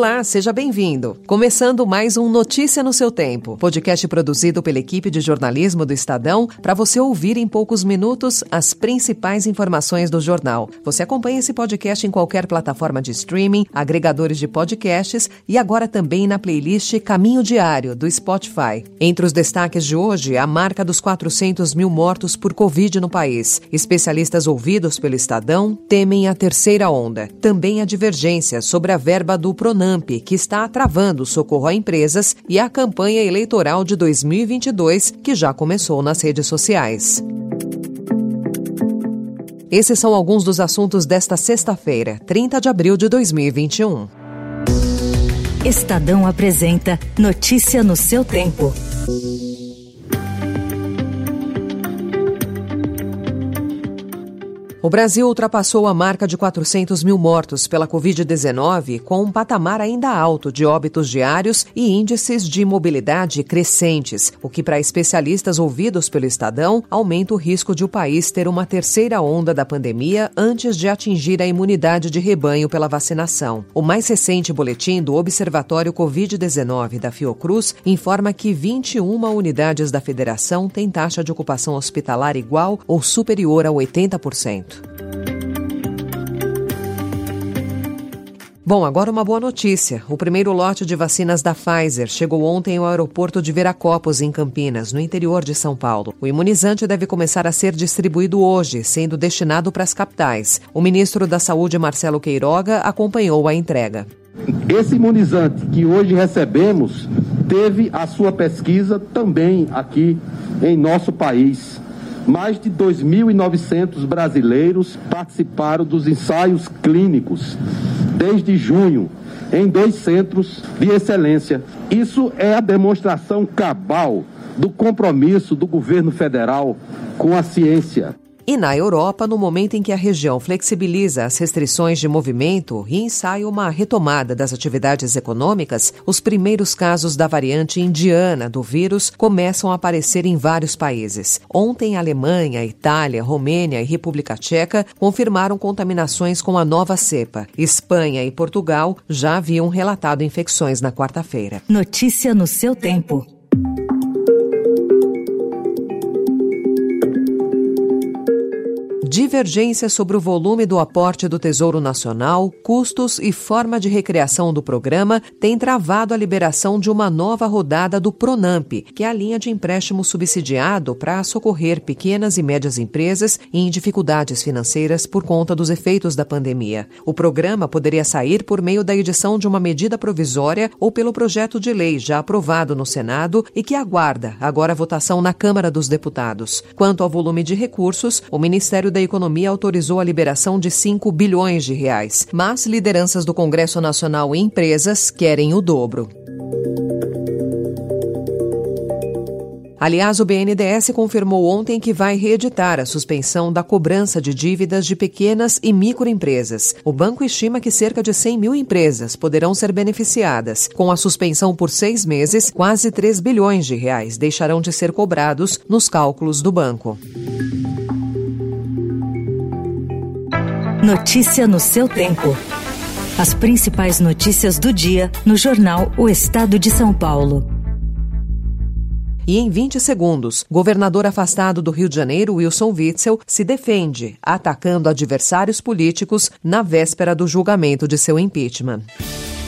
Olá, seja bem-vindo. Começando mais um Notícia no seu tempo, podcast produzido pela equipe de jornalismo do Estadão para você ouvir em poucos minutos as principais informações do jornal. Você acompanha esse podcast em qualquer plataforma de streaming, agregadores de podcasts e agora também na playlist Caminho Diário do Spotify. Entre os destaques de hoje, a marca dos 400 mil mortos por Covid no país. Especialistas ouvidos pelo Estadão temem a terceira onda. Também a divergência sobre a verba do Pronamp Que está travando o socorro a empresas, e a campanha eleitoral de 2022, que já começou nas redes sociais. Esses são alguns dos assuntos desta sexta-feira, 30 de abril de 2021. Estadão apresenta Notícia no seu tempo. O Brasil ultrapassou a marca de 400 mil mortos pela Covid-19, com um patamar ainda alto de óbitos diários e índices de mobilidade crescentes, o que, para especialistas ouvidos pelo Estadão, aumenta o risco de o país ter uma terceira onda da pandemia antes de atingir a imunidade de rebanho pela vacinação. O mais recente boletim do Observatório Covid-19 da Fiocruz informa que 21 unidades da federação têm taxa de ocupação hospitalar igual ou superior a 80%. Bom, agora uma boa notícia. O primeiro lote de vacinas da Pfizer chegou ontem ao aeroporto de Viracopos, em Campinas, no interior de São Paulo. O imunizante deve começar a ser distribuído hoje, sendo destinado para as capitais. O ministro da Saúde, Marcelo Queiroga, acompanhou a entrega. Esse imunizante que hoje recebemos teve a sua pesquisa também aqui em nosso país mais de 2.900 brasileiros participaram dos ensaios clínicos desde junho em dois centros de excelência. Isso é a demonstração cabal do compromisso do governo federal com a ciência. E na Europa, no momento em que a região flexibiliza as restrições de movimento e ensaia uma retomada das atividades econômicas, os primeiros casos da variante indiana do vírus começam a aparecer em vários países. Ontem, Alemanha, Itália, Romênia e República Tcheca confirmaram contaminações com a nova cepa. Espanha e Portugal já haviam relatado infecções na quarta-feira. Notícia no seu tempo. Divergência sobre o volume do aporte do Tesouro Nacional, custos e forma de recriação do programa tem travado a liberação de uma nova rodada do Pronamp, que é a linha de empréstimo subsidiado para socorrer pequenas e médias empresas em dificuldades financeiras por conta dos efeitos da pandemia. O programa poderia sair por meio da edição de uma medida provisória ou pelo projeto de lei já aprovado no Senado e que aguarda agora a votação na Câmara dos Deputados. Quanto ao volume de recursos, o Ministério da da Economia autorizou a liberação de 5 bilhões de reais, mas lideranças do Congresso Nacional e empresas querem o dobro. Aliás, o BNDES confirmou ontem que vai reeditar a suspensão da cobrança de dívidas de pequenas e microempresas. O banco estima que cerca de 100 mil empresas poderão ser beneficiadas. Com a suspensão por seis meses, quase 3 bilhões de reais deixarão de ser cobrados nos cálculos do banco. Notícia no seu tempo. As principais notícias do dia no jornal O Estado de São Paulo. E em 20 segundos, governador afastado do Rio de Janeiro, Wilson Witzel, se defende, atacando adversários políticos na véspera do julgamento de seu impeachment.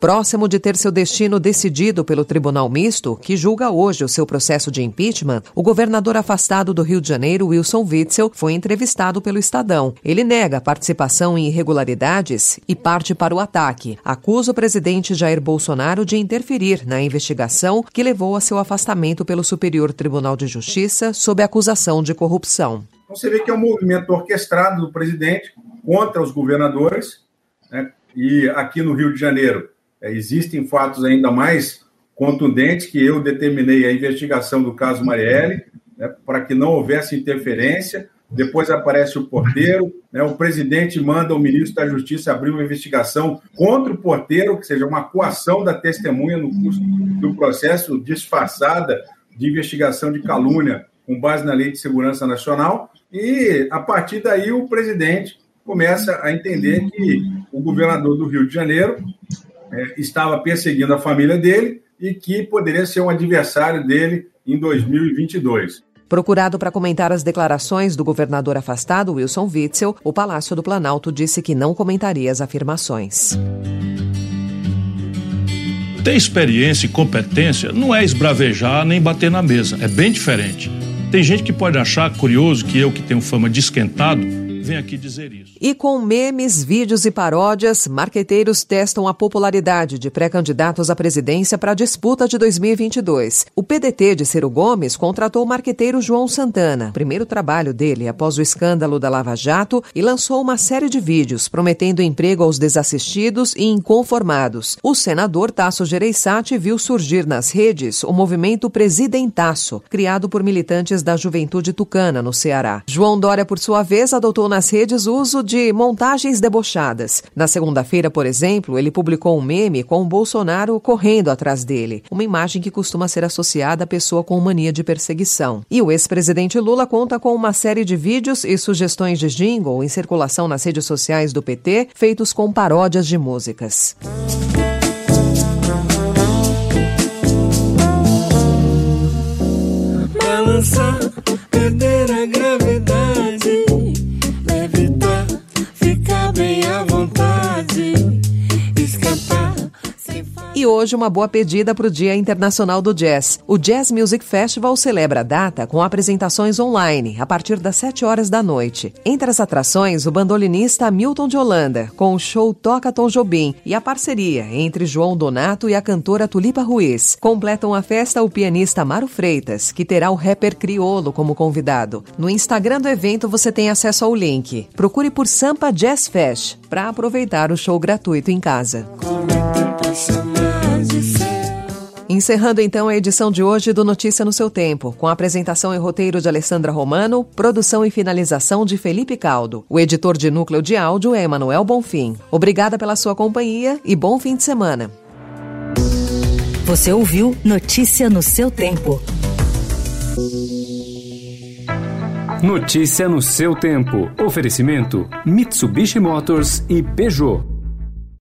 Próximo de ter seu destino decidido pelo Tribunal Misto, que julga hoje o seu processo de impeachment, o governador afastado do Rio de Janeiro, Wilson Witzel, foi entrevistado pelo Estadão. Ele nega participação em irregularidades e parte para o ataque. Acusa o presidente Jair Bolsonaro de interferir na investigação que levou a seu afastamento pelo Superior Tribunal de Justiça sob acusação de corrupção. Então você vê que é um movimento orquestrado do presidente contra os governadores né? e aqui no Rio de Janeiro é, existem fatos ainda mais contundentes que eu determinei a investigação do caso Marielle, né, para que não houvesse interferência. Depois aparece o porteiro, né, o presidente manda o ministro da Justiça abrir uma investigação contra o porteiro, que seja uma coação da testemunha no curso do processo disfarçada de investigação de calúnia com base na Lei de Segurança Nacional. E, a partir daí, o presidente começa a entender que o governador do Rio de Janeiro é, estava perseguindo a família dele e que poderia ser um adversário dele em 2022. Procurado para comentar as declarações do governador afastado, Wilson Witzel, o Palácio do Planalto disse que não comentaria as afirmações. Ter experiência e competência não é esbravejar nem bater na mesa, é bem diferente. Tem gente que pode achar curioso que eu, que tenho fama de esquentado, vem aqui dizer isso. E com memes, vídeos e paródias, marqueteiros testam a popularidade de pré-candidatos à presidência para a disputa de 2022. O PDT de Ciro Gomes contratou o marqueteiro João Santana, primeiro trabalho dele após o escândalo da Lava Jato, e lançou uma série de vídeos prometendo emprego aos desassistidos e inconformados. O senador Tasso Gereissati viu surgir nas redes o movimento Presidentaço, criado por militantes da Juventude Tucana, no Ceará. João Dória, por sua vez, adotou na nas redes o uso de montagens debochadas. Na segunda-feira, por exemplo, ele publicou um meme com o Bolsonaro correndo atrás dele, uma imagem que costuma ser associada à pessoa com mania de perseguição. E o ex-presidente Lula conta com uma série de vídeos e sugestões de jingle em circulação nas redes sociais do PT, feitos com paródias de músicas. Balançar, E hoje uma boa pedida para o Dia Internacional do Jazz. O Jazz Music Festival celebra a data com apresentações online a partir das 7 horas da noite. Entre as atrações, o bandolinista Milton de Holanda, com o show Toca Tom Jobim e a parceria entre João Donato e a cantora Tulipa Ruiz. Completam a festa o pianista Maro Freitas, que terá o rapper Criolo como convidado. No Instagram do evento você tem acesso ao link. Procure por Sampa Jazz Fest para aproveitar o show gratuito em casa. Encerrando então a edição de hoje do Notícia no seu Tempo, com a apresentação e roteiro de Alessandra Romano, produção e finalização de Felipe Caldo. O editor de núcleo de áudio é Emanuel Bonfim. Obrigada pela sua companhia e bom fim de semana. Você ouviu Notícia no seu Tempo. Notícia no seu tempo. Oferecimento: Mitsubishi Motors e Peugeot.